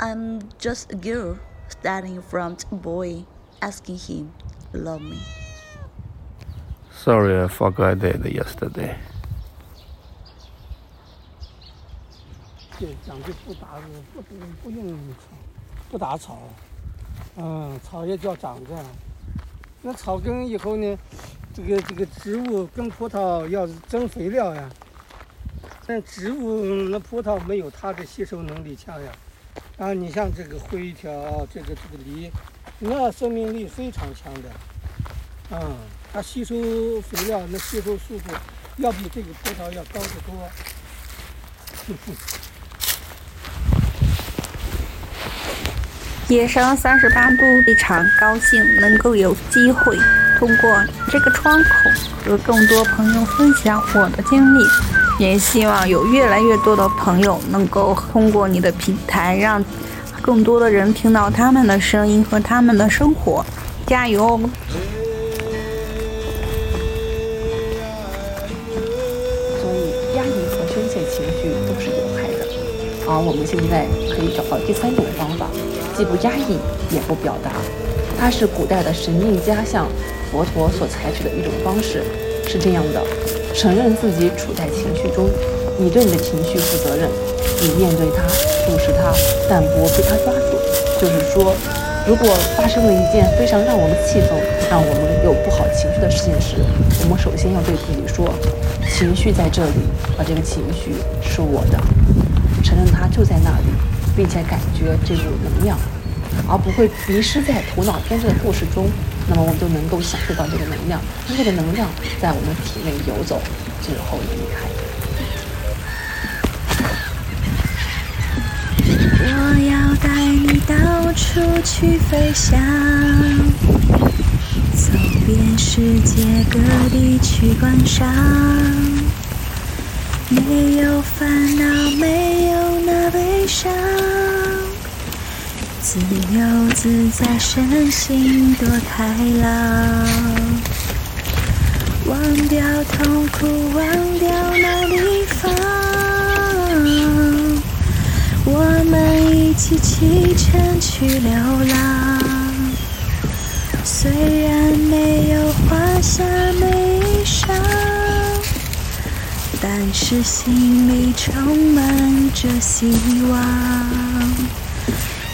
I'm just a girl standing in front of a boy, asking him, love me. Sorry, I forgot I did yesterday. 对，讲究不打不不用，不打草，嗯，草也叫长着。那草根以后呢，这个这个植物跟葡萄要增肥料呀。但植物那葡萄没有它的吸收能力强呀。啊，你像这个灰条，这个这个梨，那生命力非常强的。嗯，它吸收肥料，那吸收速度要比这个葡萄要高得多。野生三十八度非常高兴能够有机会通过这个窗口和更多朋友分享我的经历，也希望有越来越多的朋友能够通过你的平台，让更多的人听到他们的声音和他们的生活。加油！所以压抑和宣泄情绪都是有害的，而我们现在可以找到第三种方法。既不压抑，也不表达，它是古代的神秘家像佛陀所采取的一种方式。是这样的：承认自己处在情绪中，你对你的情绪负责任，你面对它，注视它，但不被它抓住。就是说，如果发生了一件非常让我们气愤、让我们有不好情绪的事情时，我们首先要对自己说：情绪在这里，而这个情绪是我的，承认它就在那里。并且感觉这股能量，而不会迷失在头脑编织的故事中，那么我们就能够享受到这个能量，让这个能量在我们体内游走，最后离开。我要带你到处去飞翔，走遍世界各地去观赏，没有烦恼，没有那悲伤。自由自在，身心多开朗，忘掉痛苦，忘掉那地方，我们一起启程去流浪。虽然没有华厦美衣裳，但是心里充满着希望。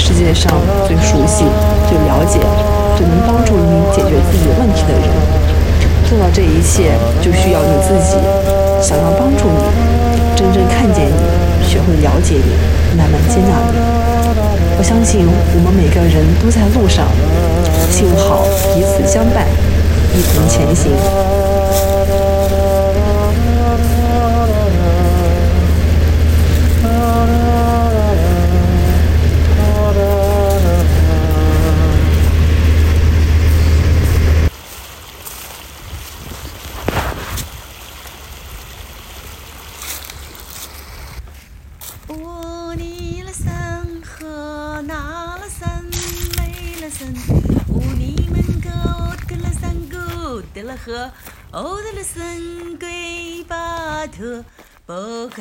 世界上最熟悉最了解最能帮助你解决自己问题的人做到这一切就需要你自己想要帮助你真正看见你学会了解你慢慢接纳你。我相信我们每个人都在路上幸好彼此相伴一同前行。我尼勒森和那勒森，乌尼门格德勒森古德和哦德勒森贵巴特，伯克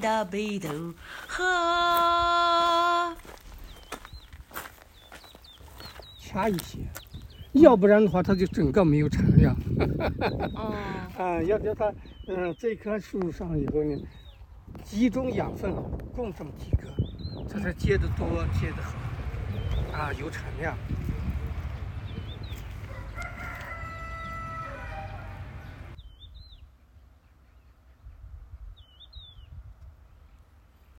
大头哈。掐一些，要不然的话，它就整个没有产量。啊、嗯，啊、要不然它，嗯、这棵树上以后呢。集中养分，种这么几个，这才结得多，结得好，啊，有产量。